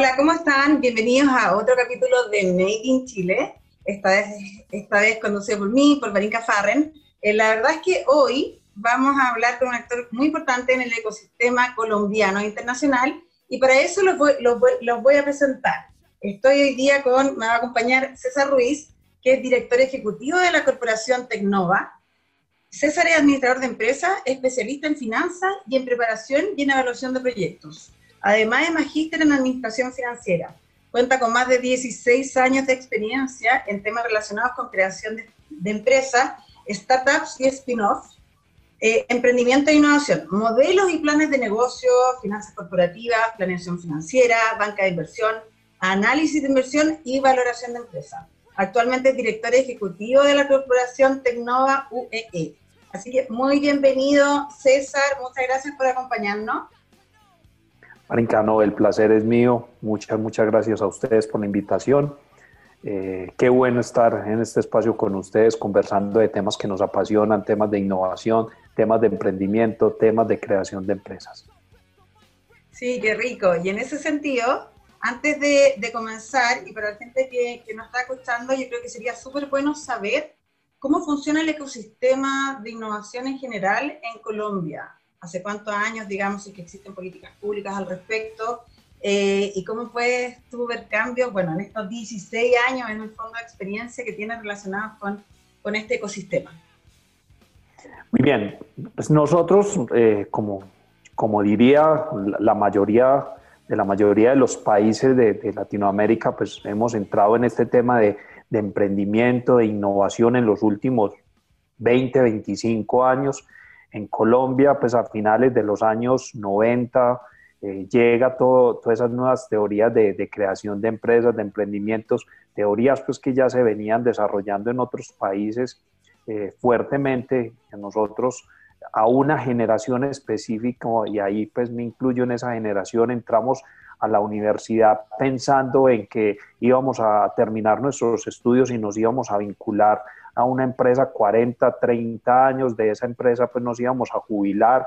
Hola, ¿cómo están? Bienvenidos a otro capítulo de Made in Chile, esta vez, esta vez conducido por mí, por Marinka Farren. Eh, la verdad es que hoy vamos a hablar con un actor muy importante en el ecosistema colombiano e internacional y para eso los voy, los los voy a presentar. Estoy hoy día con, me va a acompañar César Ruiz, que es director ejecutivo de la corporación Tecnova. César es administrador de empresas, especialista en finanzas y en preparación y en evaluación de proyectos. Además es magíster en administración financiera. Cuenta con más de 16 años de experiencia en temas relacionados con creación de, empresas, startups y spin-offs, eh, emprendimiento e innovación, modelos y planes de negocio, finanzas corporativas, planeación financiera, banca de inversión, análisis de inversión y valoración de empresas. Actualmente es director ejecutivo de la corporación Tecnova UEE. E. Así que muy bienvenido, César. Muchas gracias por acompañarnos. Marincano, el placer es mío. Muchas, muchas gracias a ustedes por la invitación. Eh, qué bueno estar en este espacio con ustedes conversando de temas que nos apasionan, temas de innovación, temas de emprendimiento, temas de creación de empresas. Sí, qué rico. Y en ese sentido, antes de, comenzar, y para la gente que, que nos está escuchando, yo creo que sería súper bueno saber cómo funciona el ecosistema de innovación en general en Colombia hace cuántos años, digamos, y que existen políticas públicas al respecto, eh, y cómo puedes tú ver cambios, bueno, en estos 16 años, en el fondo de experiencia que tienes relacionados con, con este ecosistema. Muy bien, pues nosotros, eh, como, como diría la mayoría de la mayoría de los países de, de Latinoamérica, pues hemos entrado en este tema de, de emprendimiento, de innovación en los últimos 20, 25 años en Colombia, pues a finales de los años 90, eh, llega todo, todas esas nuevas teorías de, creación de empresas, de emprendimientos, teorías pues que ya se venían desarrollando en otros países eh, fuertemente, en nosotros a una generación específica, y ahí pues me incluyo en esa generación, entramos a la universidad pensando en que íbamos a terminar nuestros estudios y nos íbamos a vincular a una empresa 40, 30 años, de esa empresa pues nos íbamos a jubilar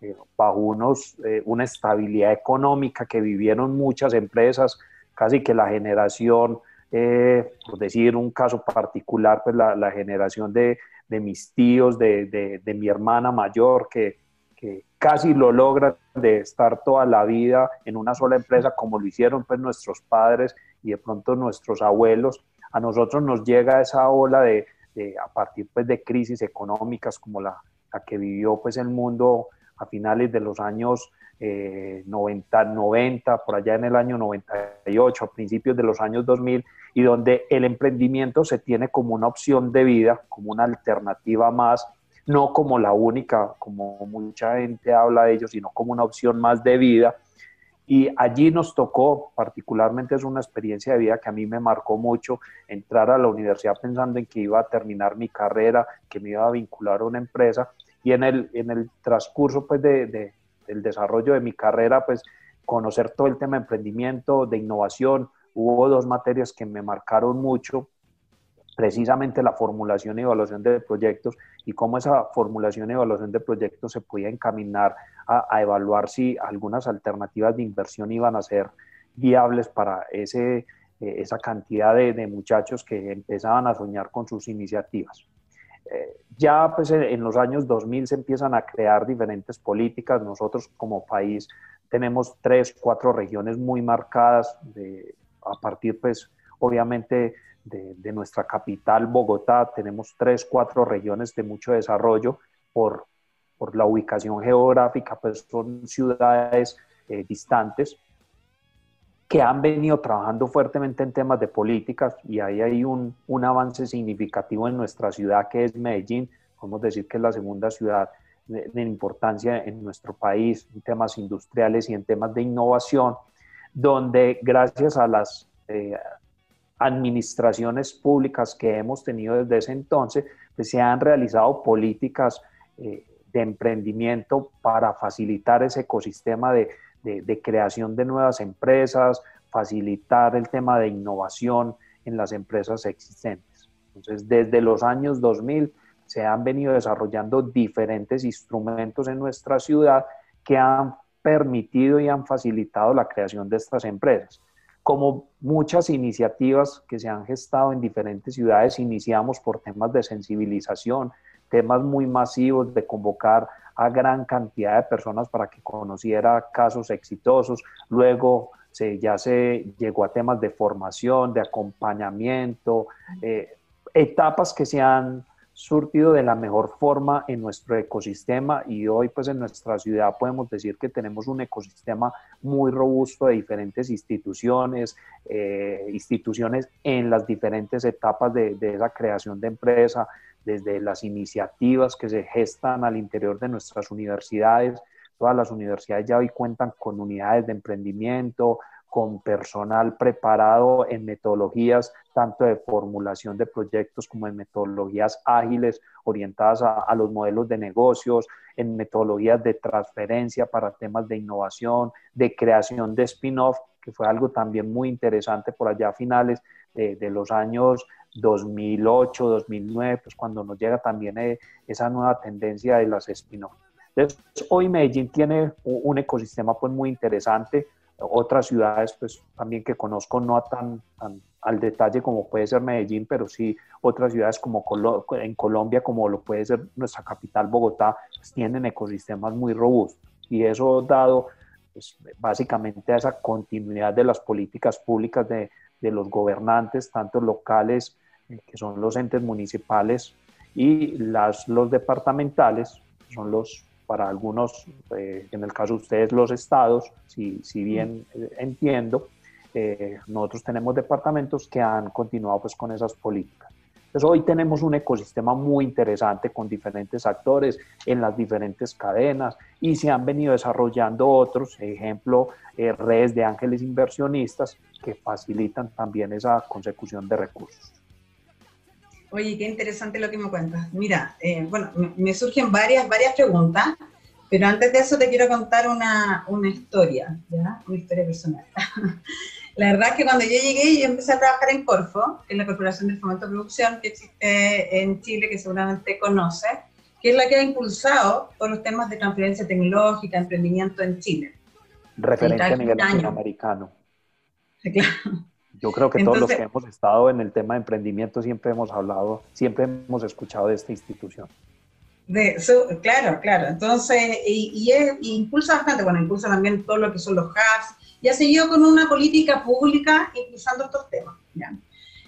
eh, bajo unos, eh, una estabilidad económica que vivieron muchas empresas, casi que la generación, eh, por decir un caso particular, pues la, la generación de, de, mis tíos, de, de, de, mi hermana mayor, que, que casi lo logran de estar toda la vida en una sola empresa, como lo hicieron pues nuestros padres y de pronto nuestros abuelos. A nosotros nos llega esa ola de, a partir pues, de crisis económicas como la, que vivió pues, el mundo a finales de los años 90, eh, 90, por allá en el año 98, a principios de los años 2000, y donde el emprendimiento se tiene como una opción de vida, como una alternativa más, no como la única, como mucha gente habla de ello, sino como una opción más de vida, y allí nos tocó, particularmente es una experiencia de vida que a mí me marcó mucho, entrar a la universidad pensando en que iba a terminar mi carrera, que me iba a vincular a una empresa y en el, en el transcurso pues de, de, del desarrollo de mi carrera pues conocer todo el tema de emprendimiento, de innovación. Hubo dos materias que me marcaron mucho precisamente la formulación y evaluación de proyectos y cómo esa formulación y evaluación de proyectos se podía encaminar a, evaluar si algunas alternativas de inversión iban a ser viables para ese, eh, esa cantidad de, muchachos que empezaban a soñar con sus iniciativas. Eh, ya pues en los años 2000 se empiezan a crear diferentes políticas. Nosotros como país tenemos tres, cuatro regiones muy marcadas de, a partir pues obviamente de, nuestra capital, Bogotá, tenemos tres, cuatro regiones de mucho desarrollo por, por la ubicación geográfica, pues son ciudades eh, distantes que han venido trabajando fuertemente en temas de políticas y ahí hay un, un avance significativo en nuestra ciudad que es Medellín, podemos decir que es la segunda ciudad de, importancia en nuestro país en temas industriales y en temas de innovación, donde gracias a las eh, administraciones públicas que hemos tenido desde ese entonces, pues se han realizado políticas eh, de emprendimiento para facilitar ese ecosistema de, de, creación de nuevas empresas, facilitar el tema de innovación en las empresas existentes. Entonces, desde los años 2000 se han venido desarrollando diferentes instrumentos en nuestra ciudad que han permitido y han facilitado la creación de estas empresas. Como muchas iniciativas que se han gestado en diferentes ciudades, iniciamos por temas de sensibilización, temas muy masivos de convocar a gran cantidad de personas para que conociera casos exitosos. Luego se, ya se llegó a temas de formación, de acompañamiento, eh, etapas que se han surtido de la mejor forma en nuestro ecosistema y hoy pues en nuestra ciudad podemos decir que tenemos un ecosistema muy robusto de diferentes instituciones, eh, instituciones en las diferentes etapas de, de esa creación de empresa, desde las iniciativas que se gestan al interior de nuestras universidades. Todas las universidades ya hoy cuentan con unidades de emprendimiento, con personal preparado en metodologías tanto de formulación de proyectos como en metodologías ágiles orientadas a, los modelos de negocios, en metodologías de transferencia para temas de innovación, de creación de spin-off, que fue algo también muy interesante por allá a finales de, de los años 2008, 2009, pues cuando nos llega también eh, esa nueva tendencia de las spin-off. Entonces, hoy Medellín tiene un ecosistema pues muy interesante, otras ciudades pues también que conozco no tan, tan al detalle como puede ser Medellín, pero sí otras ciudades como en Colombia, como lo puede ser nuestra capital Bogotá, pues tienen ecosistemas muy robustos. Y eso dado pues, básicamente a esa continuidad de las políticas públicas de, de los gobernantes, tanto locales eh, que son los entes municipales, y las, los departamentales, son los, para algunos, eh, en el caso de ustedes, los estados, si, si bien eh, entiendo, nosotros tenemos departamentos que han continuado pues con esas políticas. Entonces hoy tenemos un ecosistema muy interesante con diferentes actores en las diferentes cadenas y se han venido desarrollando otros, ejemplo, redes de ángeles inversionistas que facilitan también esa consecución de recursos. Oye, qué interesante lo que me cuentas. Mira, eh, bueno, me, surgen varias, varias preguntas, pero antes de eso te quiero contar una, una historia, ¿ya? Una historia personal. la verdad es que cuando yo llegué, yo empecé a trabajar en Corfo, que es la Corporación de Fomento de Producción que existe en Chile, que seguramente conoce, que es la que ha impulsado todos los temas de transferencia tecnológica, emprendimiento en Chile. Referente a nivel latinoamericano. Claro. Yo creo que todos los que hemos estado en el tema de emprendimiento siempre hemos hablado, siempre hemos escuchado de esta institución. De, claro, claro. Entonces, y, impulsa bastante, bueno, impulsa también todo lo que son los hubs, y ha seguido con una política pública impulsando estos temas.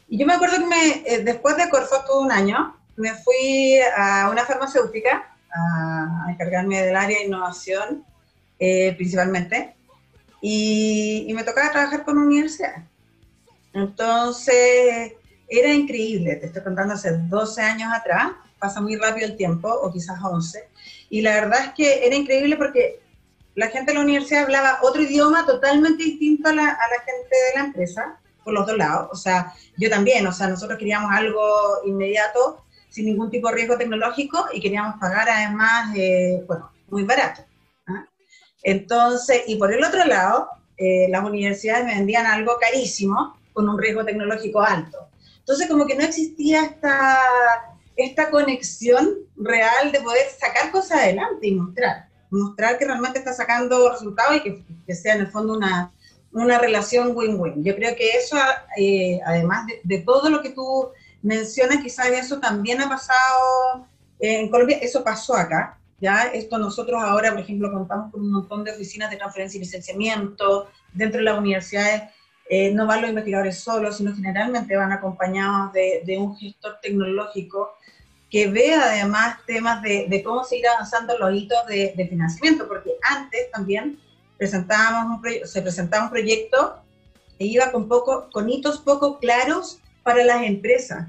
Y yo me acuerdo que me, eh, después de Corfo todo un año, me fui a una farmacéutica a, encargarme del área de innovación, eh, principalmente, y, y, me tocaba trabajar con universidades. Entonces, era increíble, te estoy contando hace 12 años atrás, pasa muy rápido el tiempo, o quizás 11, y la verdad es que era increíble porque la gente de la universidad hablaba otro idioma totalmente distinto a la, gente de la empresa, por los dos lados, o sea, yo también, o sea, nosotros queríamos algo inmediato, sin ningún tipo de riesgo tecnológico, y queríamos pagar además, eh, bueno, muy barato. ¿ah? Entonces, y por el otro lado, eh, las universidades vendían algo carísimo, con un riesgo tecnológico alto. Entonces, como que no existía esta, esta conexión real de poder sacar cosas adelante y mostrar. Mostrar que realmente está sacando resultados y que, que sea en el fondo una, una relación win-win. Yo creo que eso, eh, además de, de, todo lo que tú mencionas, quizás eso también ha pasado en Colombia, eso pasó acá. Ya, esto nosotros ahora, por ejemplo, contamos con un montón de oficinas de transferencia y licenciamiento dentro de las universidades eh, no van los investigadores solos, sino generalmente van acompañados de, un gestor tecnológico que vea además temas de, cómo seguir avanzando los hitos de, financiamiento, porque antes también presentábamos se presentaba un proyecto e iba con, poco, con hitos poco claros para las empresas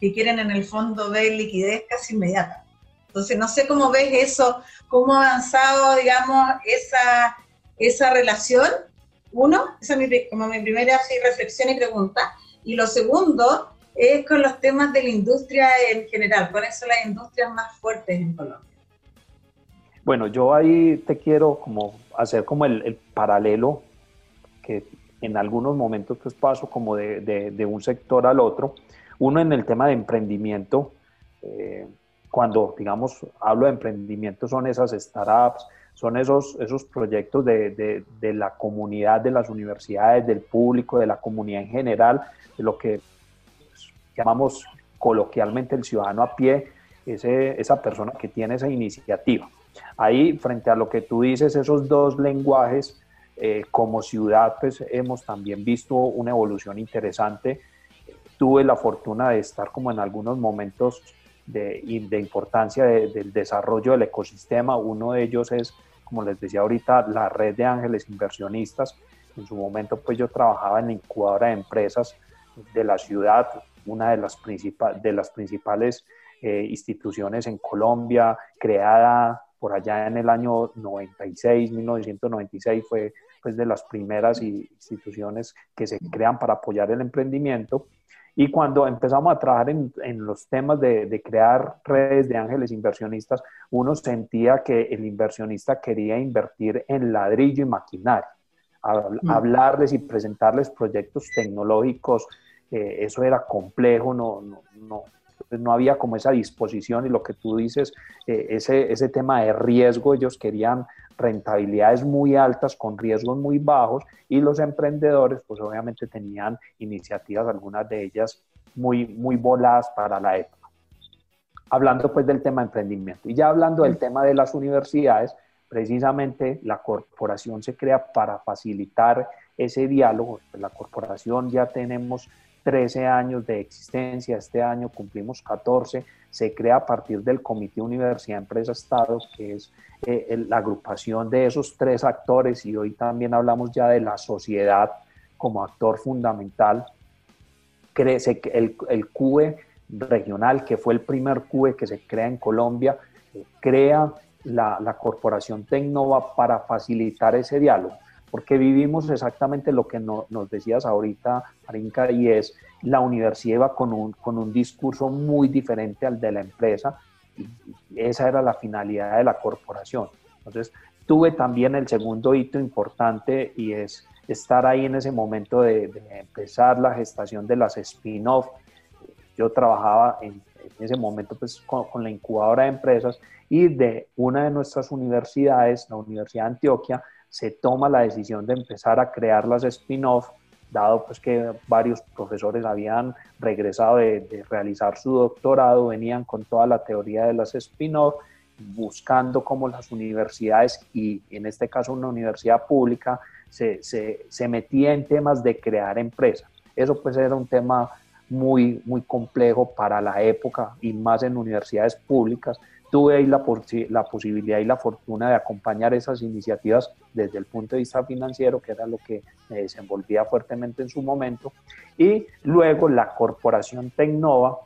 que quieren en el fondo ver liquidez casi inmediata. Entonces, no sé cómo ves eso, cómo ha avanzado, digamos, esa, esa relación uno, esa es como mi primera reflexión y pregunta. Y lo segundo es con los temas de la industria en general. ¿Cuáles son las industrias más fuertes en Colombia? Bueno, yo ahí te quiero como hacer como el, paralelo que en algunos momentos pues paso como de, de, un sector al otro. Uno en el tema de emprendimiento, eh, cuando, digamos, hablo de emprendimiento, son esas startups, son esos, esos proyectos de, de, de, la comunidad, de las universidades, del público, de la comunidad en general, de lo que llamamos coloquialmente el ciudadano a pie, ese, esa persona que tiene esa iniciativa. Ahí, frente a lo que tú dices, esos dos lenguajes, eh, como ciudad, pues hemos también visto una evolución interesante. Tuve la fortuna de estar como en algunos momentos de, de importancia del desarrollo del ecosistema. Uno de ellos es, como les decía ahorita, la red de ángeles inversionistas. En su momento, pues yo trabajaba en la incubadora de empresas de la ciudad, una de las, de las principales eh, instituciones en Colombia, creada por allá en el año 96, 1996, fue pues de las primeras instituciones que se crean para apoyar el emprendimiento. Y cuando empezamos a trabajar en, en los temas de, de, crear redes de ángeles inversionistas, uno sentía que el inversionista quería invertir en ladrillo y maquinaria, mm. hablarles y presentarles proyectos tecnológicos. Eh, eso era complejo, no, no, no, pues no había como esa disposición y lo que tú dices, eh, ese, ese tema de riesgo, ellos querían rentabilidades muy altas con riesgos muy bajos y los emprendedores pues obviamente tenían iniciativas, algunas de ellas muy, muy voladas para la época. Hablando pues del tema de emprendimiento y ya hablando del tema de las universidades, precisamente la corporación se crea para facilitar ese diálogo. La corporación ya tenemos 13 años de existencia, este año cumplimos 14, se crea a partir del Comité Universidad Empresa Estado, que es eh, la agrupación de esos tres actores y hoy también hablamos ya de la sociedad como actor fundamental. Crece el, el CUE regional, que fue el primer CUE que se crea en Colombia, eh, crea la, la corporación Tecnova para facilitar ese diálogo porque vivimos exactamente lo que nos decías ahorita, Arinka, y es la universidad va con un, con un discurso muy diferente al de la empresa, y esa era la finalidad de la corporación. Entonces, tuve también el segundo hito importante y es estar ahí en ese momento de, empezar la gestación de las spin-off. Yo trabajaba en, ese momento pues, con, con, la incubadora de empresas y de una de nuestras universidades, la Universidad de Antioquia, se toma la decisión de empezar a crear las spin-off, dado pues que varios profesores habían regresado de, realizar su doctorado, venían con toda la teoría de las spin-off, buscando cómo las universidades, y en este caso una universidad pública, se, se, se metía en temas de crear empresas. Eso pues era un tema muy, muy complejo para la época y más en universidades públicas, tuve ahí la, la posibilidad y la fortuna de acompañar esas iniciativas desde el punto de vista financiero, que era lo que me desenvolvía fuertemente en su momento. Y luego la corporación Tecnova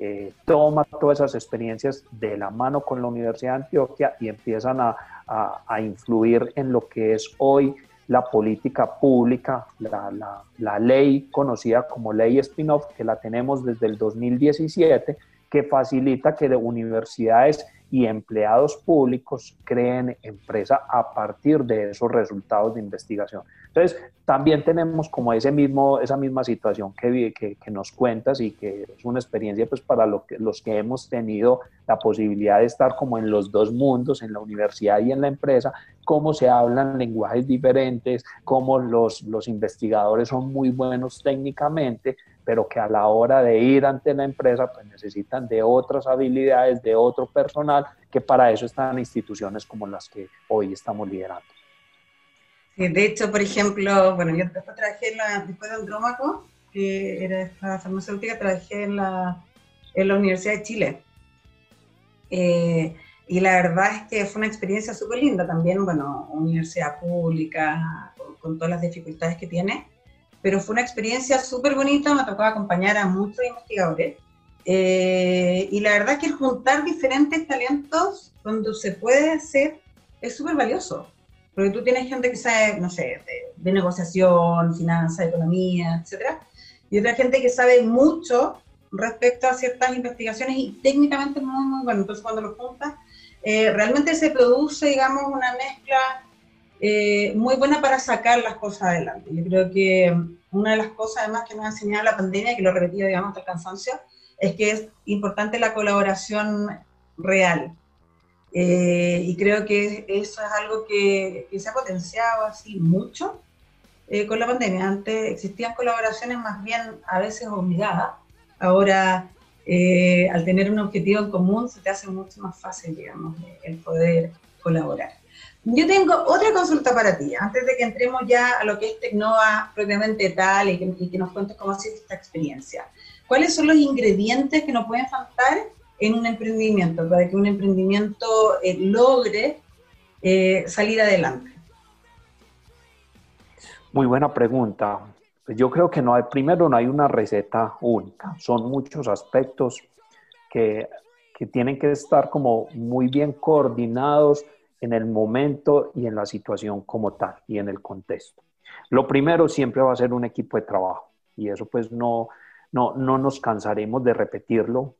eh, toma todas esas experiencias de la mano con la Universidad de Antioquia y empiezan a, a, a influir en lo que es hoy la política pública, la, la, la ley conocida como ley spin-off, que la tenemos desde el 2017 que facilita que de universidades y empleados públicos creen empresa a partir de esos resultados de investigación. Entonces, también tenemos como ese mismo, esa misma situación que, que, que nos cuentas y que es una experiencia pues para lo que, los que hemos tenido la posibilidad de estar como en los dos mundos, en la universidad y en la empresa, cómo se hablan lenguajes diferentes, cómo los, los investigadores son muy buenos técnicamente, pero que a la hora de ir ante la empresa pues necesitan de otras habilidades, de otro personal, que para eso están instituciones como las que hoy estamos liderando. Sí, de hecho, por ejemplo, bueno, yo después trabajé en la, después de Andrómaco, que era esta farmacéutica, trabajé en la, en la Universidad de Chile. Eh, y la verdad es que fue una experiencia súper linda también, bueno, universidad pública, con, con todas las dificultades que tiene, pero fue una experiencia súper bonita, me tocó acompañar a muchos investigadores. Eh, y la verdad es que juntar diferentes talentos cuando se puede hacer es súper valioso, porque tú tienes gente que sabe, no sé, de, negociación, finanzas, economía, etcétera, y otra gente que sabe mucho respecto a ciertas investigaciones y técnicamente muy, muy bueno. Entonces, cuando lo juntas, eh, realmente se produce, digamos, una mezcla eh, muy buena para sacar las cosas adelante. Yo creo que una de las cosas además que nos ha enseñado la pandemia, que lo he repetido digamos hasta el cansancio, es que es importante la colaboración real. Eh, y creo que eso es algo que, se ha potenciado así mucho eh, con la pandemia. Antes existían colaboraciones más bien a veces obligadas. Ahora, eh, al tener un objetivo en común, se te hace mucho más fácil, digamos, el poder colaborar. Yo tengo otra consulta para ti, antes de que entremos ya a lo que es Tecnova propiamente tal y que, y que nos cuentes cómo ha sido esta experiencia. ¿Cuáles son los ingredientes que no pueden faltar en un emprendimiento, para que un emprendimiento eh, logre eh, salir adelante? Muy buena pregunta. Yo creo que no hay, primero no hay una receta única, son muchos aspectos que, que tienen que estar como muy bien coordinados en el momento y en la situación como tal y en el contexto. Lo primero siempre va a ser un equipo de trabajo y eso pues no, no, no nos cansaremos de repetirlo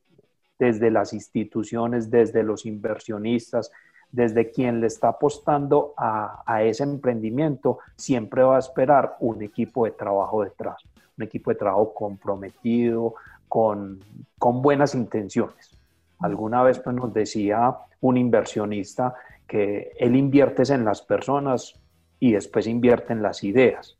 desde las instituciones, desde los inversionistas, desde quien le está apostando a, ese emprendimiento, siempre va a esperar un equipo de trabajo detrás, un equipo de trabajo comprometido, con, buenas intenciones. Alguna vez pues, nos decía un inversionista que él invierte en las personas y después invierte en las ideas,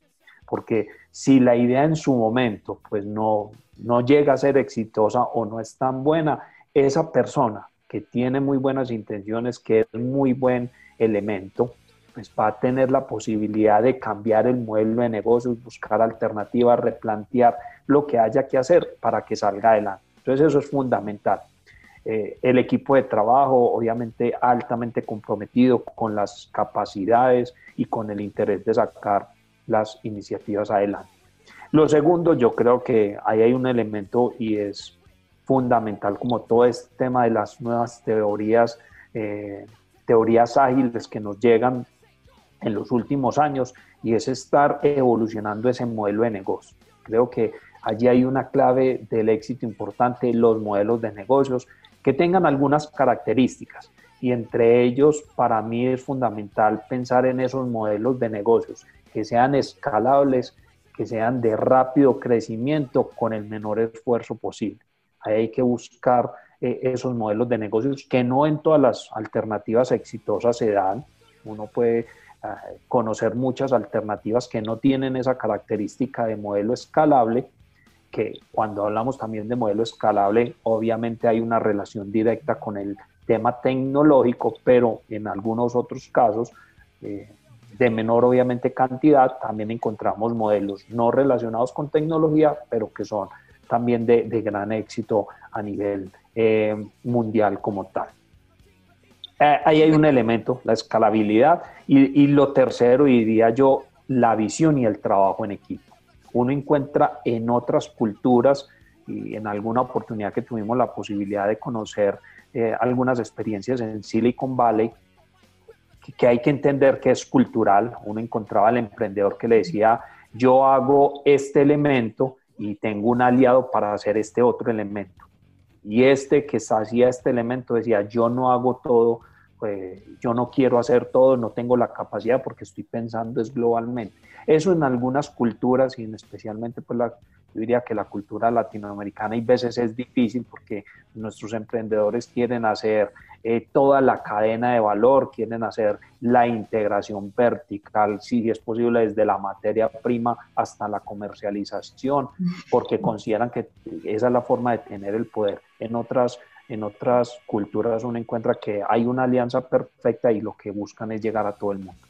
porque si la idea en su momento pues no, no llega a ser exitosa o no es tan buena, esa persona que tiene muy buenas intenciones, que es muy buen elemento, pues va a tener la posibilidad de cambiar el modelo de negocios, buscar alternativas, replantear lo que haya que hacer para que salga adelante. Entonces eso es fundamental. Eh, el equipo de trabajo, obviamente altamente comprometido con las capacidades y con el interés de sacar las iniciativas adelante. Lo segundo, yo creo que ahí hay un elemento y es fundamental como todo este tema de las nuevas teorías, eh, teorías ágiles que nos llegan en los últimos años y es estar evolucionando ese modelo de negocio. Creo que allí hay una clave del éxito importante, los modelos de negocios que tengan algunas características y entre ellos para mí es fundamental pensar en esos modelos de negocios que sean escalables, que sean de rápido crecimiento con el menor esfuerzo posible. Ahí hay que buscar eh, esos modelos de negocios que no en todas las alternativas exitosas se dan. Uno puede ah, conocer muchas alternativas que no tienen esa característica de modelo escalable, que cuando hablamos también de modelo escalable, obviamente hay una relación directa con el tema tecnológico, pero en algunos otros casos eh, de menor obviamente cantidad, también encontramos modelos no relacionados con tecnología, pero que son también de, gran éxito a nivel eh, mundial como tal. Eh, ahí hay un elemento, la escalabilidad, y, y, lo tercero, diría yo, la visión y el trabajo en equipo. Uno encuentra en otras culturas y en alguna oportunidad que tuvimos la posibilidad de conocer eh, algunas experiencias en Silicon Valley, que hay que entender que es cultural. Uno encontraba al emprendedor que le decía, yo hago este elemento y tengo un aliado para hacer este otro elemento. Y este que hacía este elemento decía, yo no hago todo, pues, yo no quiero hacer todo, no tengo la capacidad porque estoy pensando es globalmente. Eso en algunas culturas y en especialmente pues la, yo diría que la cultura latinoamericana y veces es difícil porque nuestros emprendedores quieren hacer eh, toda la cadena de valor, quieren hacer la integración vertical, si es posible, desde la materia prima hasta la comercialización, porque consideran que esa es la forma de tener el poder. En otras, en otras culturas uno encuentra que hay una alianza perfecta y lo que buscan es llegar a todo el mundo.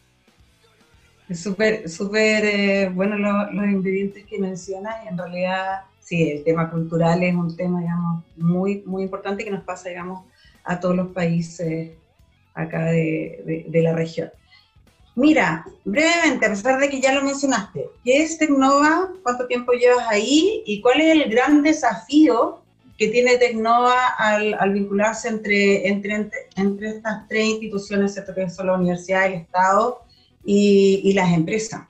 Es súper, súper eh, bueno los ingredientes que mencionas en realidad sí, el tema cultural es un tema, digamos, muy, muy importante que nos pasa, digamos, a todos los países acá de, de, la región. Mira, brevemente, a pesar de que ya lo mencionaste, ¿qué es Tecnova? ¿Cuánto tiempo llevas ahí? ¿Y cuál es el gran desafío que tiene Tecnova al, al vincularse entre, entre, entre, estas tres instituciones, ¿cierto? que son la universidad, el Estado y, las empresas.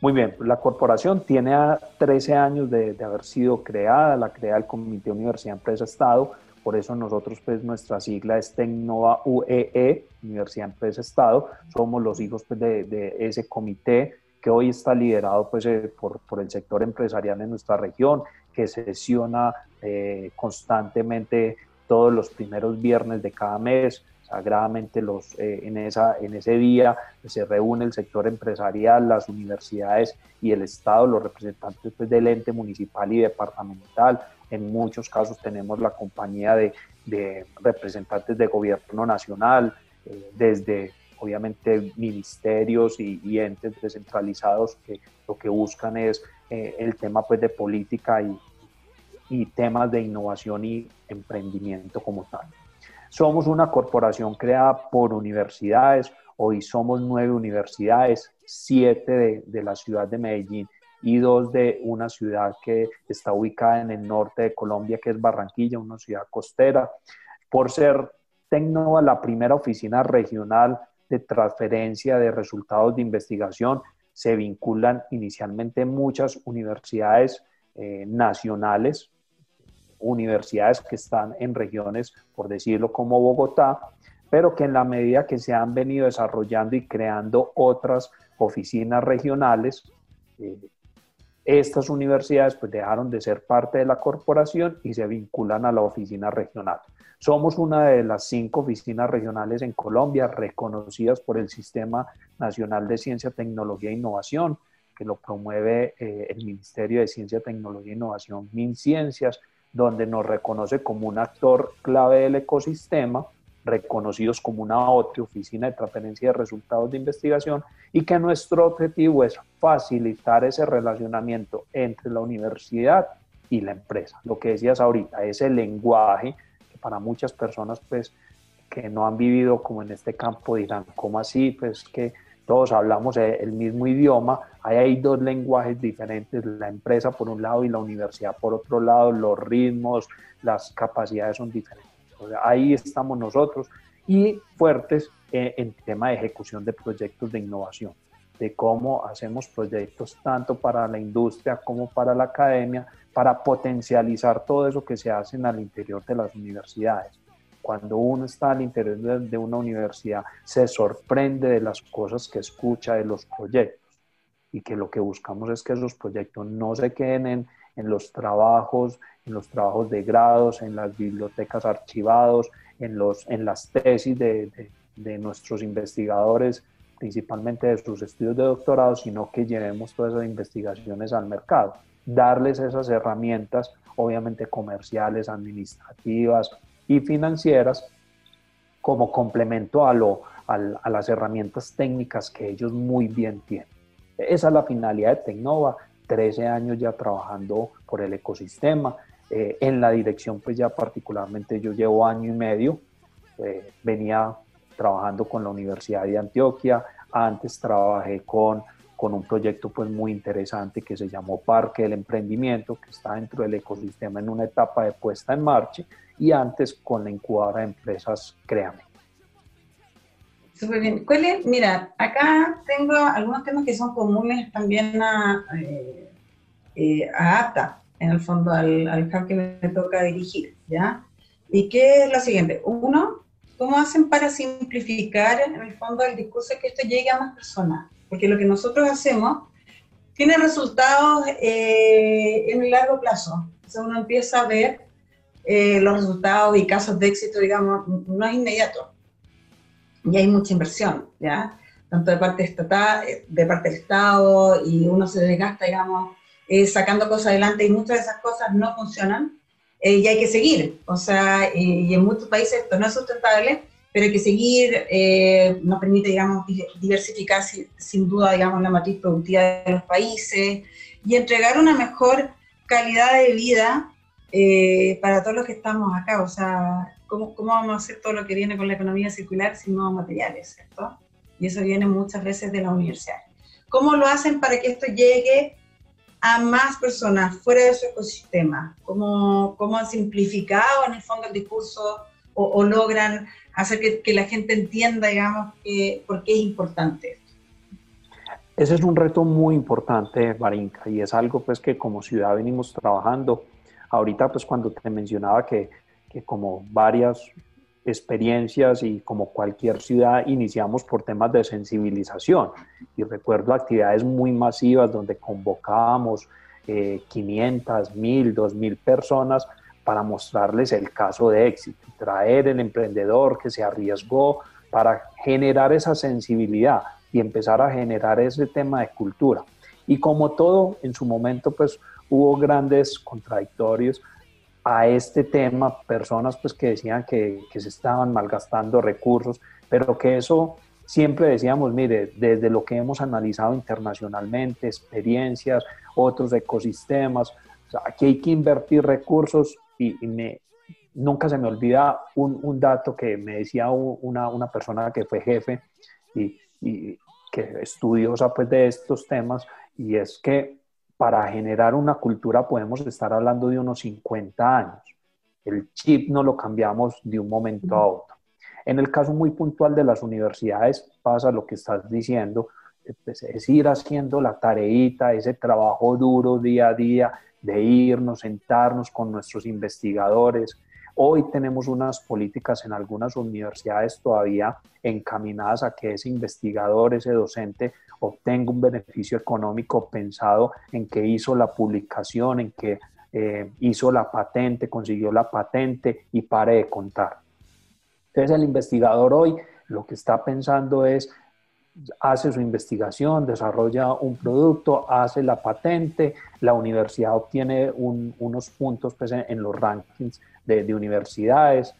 Muy bien, la corporación tiene 13 años de, haber sido creada, la crea el Comité Universidad Empresa Estado, por eso nosotros, pues nuestra sigla es Tecnova UEE, e, Universidad Empresa Estado, somos los hijos pues, de, ese comité que hoy está liderado pues, eh, por, por, el sector empresarial en nuestra región, que sesiona eh, constantemente todos los primeros viernes de cada mes. Sagradamente los, eh, en, esa, en ese día se reúne el sector empresarial, las universidades y el Estado, los representantes pues, del ente municipal y departamental. En muchos casos tenemos la compañía de, representantes de gobierno nacional, eh, desde obviamente ministerios y, entes descentralizados que lo que buscan es eh, el tema pues de política y, temas de innovación y emprendimiento como tal. Somos una corporación creada por universidades, hoy somos nueve universidades, siete de, de, la ciudad de Medellín y dos de una ciudad que está ubicada en el norte de Colombia, que es Barranquilla, una ciudad costera. Por ser Tecnova la primera oficina regional de transferencia de resultados de investigación. Se vinculan inicialmente muchas universidades eh, nacionales, universidades que están en regiones, por decirlo como Bogotá, pero que en la medida que se han venido desarrollando y creando otras oficinas regionales, eh, estas universidades pues dejaron de ser parte de la corporación y se vinculan a la oficina regional. Somos una de las cinco oficinas regionales en Colombia reconocidas por el Sistema Nacional de Ciencia, Tecnología e Innovación, que lo promueve eh, el Ministerio de Ciencia, Tecnología e Innovación, MinCiencias, donde nos reconoce como un actor clave del ecosistema, reconocidos como una otra oficina de transferencia de resultados de investigación y que nuestro objetivo es facilitar ese relacionamiento entre la universidad y la empresa. Lo que decías ahorita, ese lenguaje para muchas personas pues que no han vivido como en este campo dirán, ¿cómo así? Pues que todos hablamos el mismo idioma, ahí hay dos lenguajes diferentes, la empresa por un lado y la universidad por otro lado, los ritmos, las capacidades son diferentes. Ahí estamos nosotros y fuertes en, en tema de ejecución de proyectos de innovación, de cómo hacemos proyectos tanto para la industria como para la academia, para potencializar todo eso que se hace al interior de las universidades. Cuando uno está al interior de, una universidad, se sorprende de las cosas que escucha, de los proyectos, y que lo que buscamos es que esos proyectos no se queden en, en los trabajos, en los trabajos de grados, en las bibliotecas archivados, en, los, en las tesis de, de, nuestros investigadores, principalmente de sus estudios de doctorado, sino que llevemos todas esas investigaciones al mercado darles esas herramientas, obviamente comerciales, administrativas y financieras, como complemento a, lo, a, las herramientas técnicas que ellos muy bien tienen. Esa es la finalidad de Tecnova, 13 años ya trabajando por el ecosistema. Eh, en la dirección, pues ya particularmente yo llevo año y medio, eh, venía trabajando con la Universidad de Antioquia, antes trabajé con con un proyecto pues muy interesante que se llamó Parque del Emprendimiento, que está dentro del ecosistema en una etapa de puesta en marcha y antes con la incubadora de empresas Créame. Súper bien. Mira, acá tengo algunos temas que son comunes también a, eh, eh, a APTA, en el fondo al, al que me toca dirigir, ¿ya? Y que es lo siguiente. Uno, ¿cómo hacen para simplificar en el fondo el discurso que esto llegue a más personas? porque lo que nosotros hacemos tiene resultados eh, en el largo plazo. Entonces uno empieza a ver eh, los resultados y casos de éxito, digamos, no es inmediato. Y hay mucha inversión, ¿ya? Tanto de parte estatal, de parte del Estado, y uno se desgasta, digamos, eh, sacando cosas adelante y muchas de esas cosas no funcionan. y hay que seguir. O sea, y en muchos países esto no es sustentable pero hay que seguir, eh, nos permite, digamos, diversificar sin, duda, digamos, la matriz productiva de los países y entregar una mejor calidad de vida eh, para todos los que estamos acá. O sea, ¿cómo, ¿cómo, vamos a hacer todo lo que viene con la economía circular sin nuevos materiales, ¿cierto? Y eso viene muchas veces de la universidad. ¿Cómo lo hacen para que esto llegue a más personas fuera de su ecosistema? ¿Cómo, cómo han simplificado en el fondo el discurso o, o logran hacer que, la gente entienda, digamos, que, por qué es importante Ese es un reto muy importante, Marinka, y es algo pues que como ciudad venimos trabajando. Ahorita pues cuando te mencionaba que, que como varias experiencias y como cualquier ciudad iniciamos por temas de sensibilización y recuerdo actividades muy masivas donde convocábamos eh, 500, 1000, 2000 personas para mostrarles el caso de éxito, traer el emprendedor que se arriesgó para generar esa sensibilidad y empezar a generar ese tema de cultura. Y como todo, en su momento, pues hubo grandes contradictorios a este tema, personas pues que decían que, que se estaban malgastando recursos, pero que eso siempre decíamos, mire, desde lo que hemos analizado internacionalmente, experiencias, otros ecosistemas, aquí hay que invertir recursos y, me, nunca se me olvida un, un dato que me decía una, una, persona que fue jefe y, y que estudiosa pues de estos temas y es que para generar una cultura podemos estar hablando de unos 50 años. El chip no lo cambiamos de un momento a otro. En el caso muy puntual de las universidades pasa lo que estás diciendo, pues, es ir haciendo la tareita, ese trabajo duro día a día, de irnos, sentarnos con nuestros investigadores. Hoy tenemos unas políticas en algunas universidades todavía encaminadas a que ese investigador, ese docente, obtenga un beneficio económico pensado en que hizo la publicación, en que eh, hizo la patente, consiguió la patente y pare de contar. Entonces el investigador hoy lo que está pensando es, hace su investigación, desarrolla un producto, hace la patente, la universidad obtiene unos puntos pues, en, los rankings de, universidades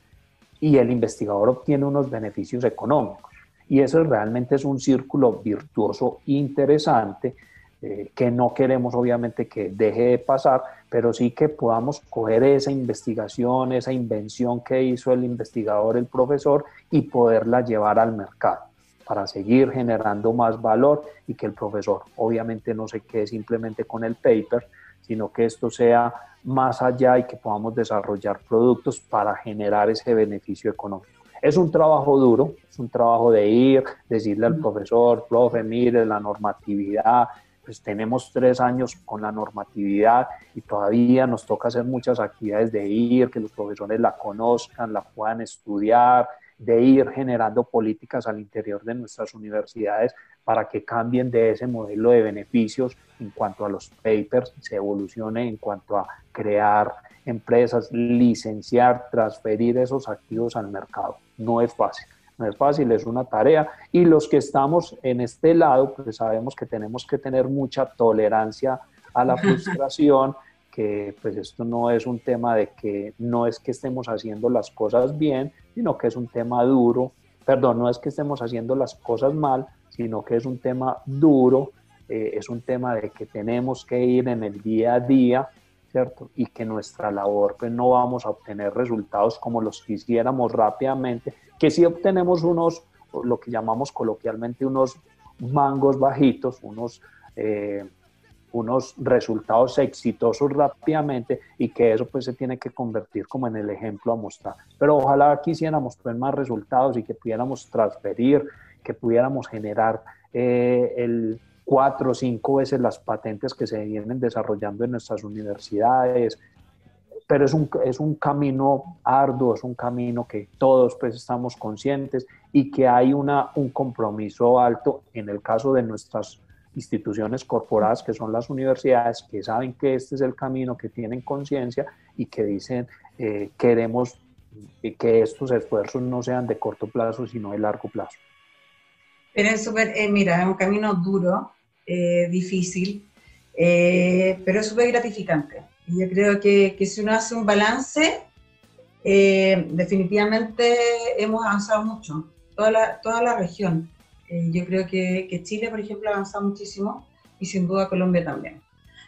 y el investigador obtiene unos beneficios económicos. Y eso realmente es un círculo virtuoso interesante eh, que no queremos obviamente que deje de pasar, pero sí que podamos coger esa investigación, esa invención que hizo el investigador, el profesor, y poderla llevar al mercado para seguir generando más valor y que el profesor obviamente no se quede simplemente con el paper, sino que esto sea más allá y que podamos desarrollar productos para generar ese beneficio económico. Es un trabajo duro, es un trabajo de ir, decirle al profesor, profe, mire la normatividad, pues tenemos tres años con la normatividad y todavía nos toca hacer muchas actividades de ir, que los profesores la conozcan, la puedan estudiar, de ir generando políticas al interior de nuestras universidades para que cambien de ese modelo de beneficios en cuanto a los papers, se evolucione en cuanto a crear empresas, licenciar, transferir esos activos al mercado. No es fácil no es fácil, es una tarea. Y los que estamos en este lado, pues sabemos que tenemos que tener mucha tolerancia a la frustración, que pues esto no es un tema de que no es que estemos haciendo las cosas bien, sino que es un tema duro, perdón, no es que estemos haciendo las cosas mal, sino que es un tema duro, eh, es un tema de que tenemos que ir en el día a día, ¿cierto? Y que nuestra labor pues no vamos a obtener resultados como los quisiéramos rápidamente, que si obtenemos unos, lo que llamamos coloquialmente unos mangos bajitos, unos, eh, unos resultados exitosos rápidamente y que eso pues se tiene que convertir como en el ejemplo a mostrar. Pero ojalá quisiéramos tener más resultados y que pudiéramos transferir, que pudiéramos generar eh, el cuatro o cinco veces las patentes que se vienen desarrollando en nuestras universidades, pero es un, es un camino arduo, es un camino que todos pues estamos conscientes y que hay una, un compromiso alto en el caso de nuestras instituciones corporadas que son las universidades, que saben que este es el camino, que tienen conciencia y que dicen eh, queremos que estos esfuerzos no sean de corto plazo, sino de largo plazo. Pero es súper, eh, mira, es un camino duro, eh, difícil, pero es súper gratificante yo creo que, que si uno hace un balance, eh, definitivamente hemos avanzado mucho, toda la, toda la región. Eh, yo creo que, que, Chile, por ejemplo, ha avanzado muchísimo y sin duda Colombia también.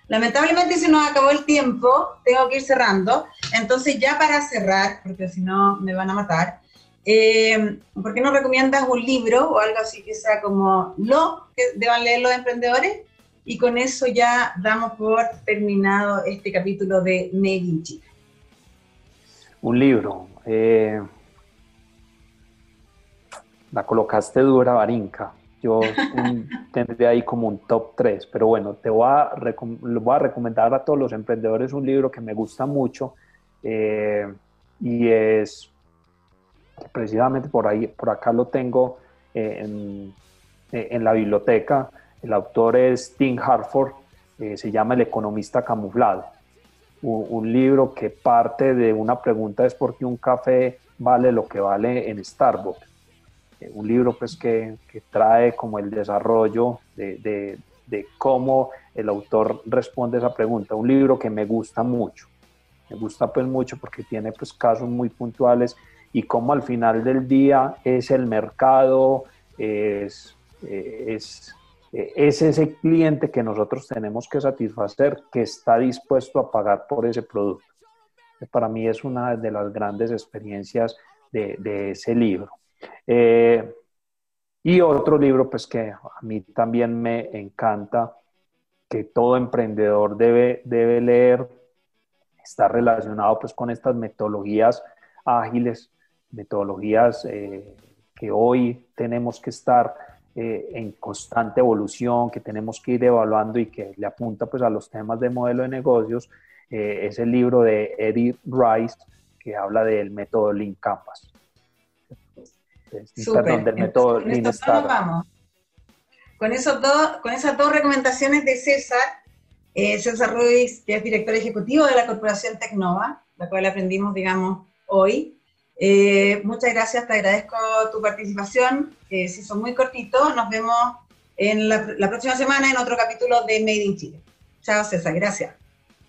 Lamentablemente se nos acabó el tiempo, tengo que ir cerrando. Entonces ya para cerrar, porque si no me van a matar, eh, ¿por qué no recomiendas un libro o algo así que sea como lo que deban leer los emprendedores? Y con eso ya damos por terminado este capítulo de Made in Chile. Un libro. Eh, la colocaste dura, Barinca. Yo tendría ahí como un top 3, pero bueno, te voy a, voy a recomendar a todos los emprendedores un libro que me gusta mucho eh, y es precisamente por ahí, por acá lo tengo eh, en, en la biblioteca, el autor es Tim Harford, eh, se llama El economista camuflado. un, libro que parte de una pregunta es por qué un café vale lo que vale en Starbucks. Eh, un libro pues que, trae como el desarrollo de, de, cómo el autor responde esa pregunta. Un libro que me gusta mucho. Me gusta pues mucho porque tiene pues casos muy puntuales y cómo al final del día es el mercado, es, eh, es eh, es ese cliente que nosotros tenemos que satisfacer, que está dispuesto a pagar por ese producto. Para mí es una de las grandes experiencias de, ese libro. Eh, y otro libro, pues que a mí también me encanta, que todo emprendedor debe, debe leer, está relacionado pues con estas metodologías ágiles, metodologías eh, que hoy tenemos que estar eh, en constante evolución, que tenemos que ir evaluando y que le apunta pues a los temas de modelo de negocios, es el libro de Eddie Rice que habla del método Lean Canvas. Perdón, del método Lean Startup. Con, esos dos, con esas dos recomendaciones de César, eh, César Ruiz, que es director ejecutivo de la corporación Tecnova, la cual aprendimos, digamos, hoy, eh, muchas gracias, te agradezco tu participación. Eh, si son muy cortitos, nos vemos en la, próxima semana en otro capítulo de Made in Chile. Chao, César, gracias.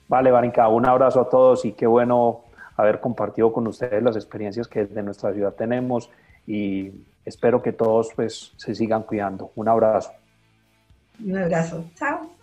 Vale, Barinka, un abrazo a todos y qué bueno haber compartido con ustedes las experiencias que desde nuestra ciudad tenemos y espero que todos pues se sigan cuidando. Un abrazo. Un abrazo. Chao.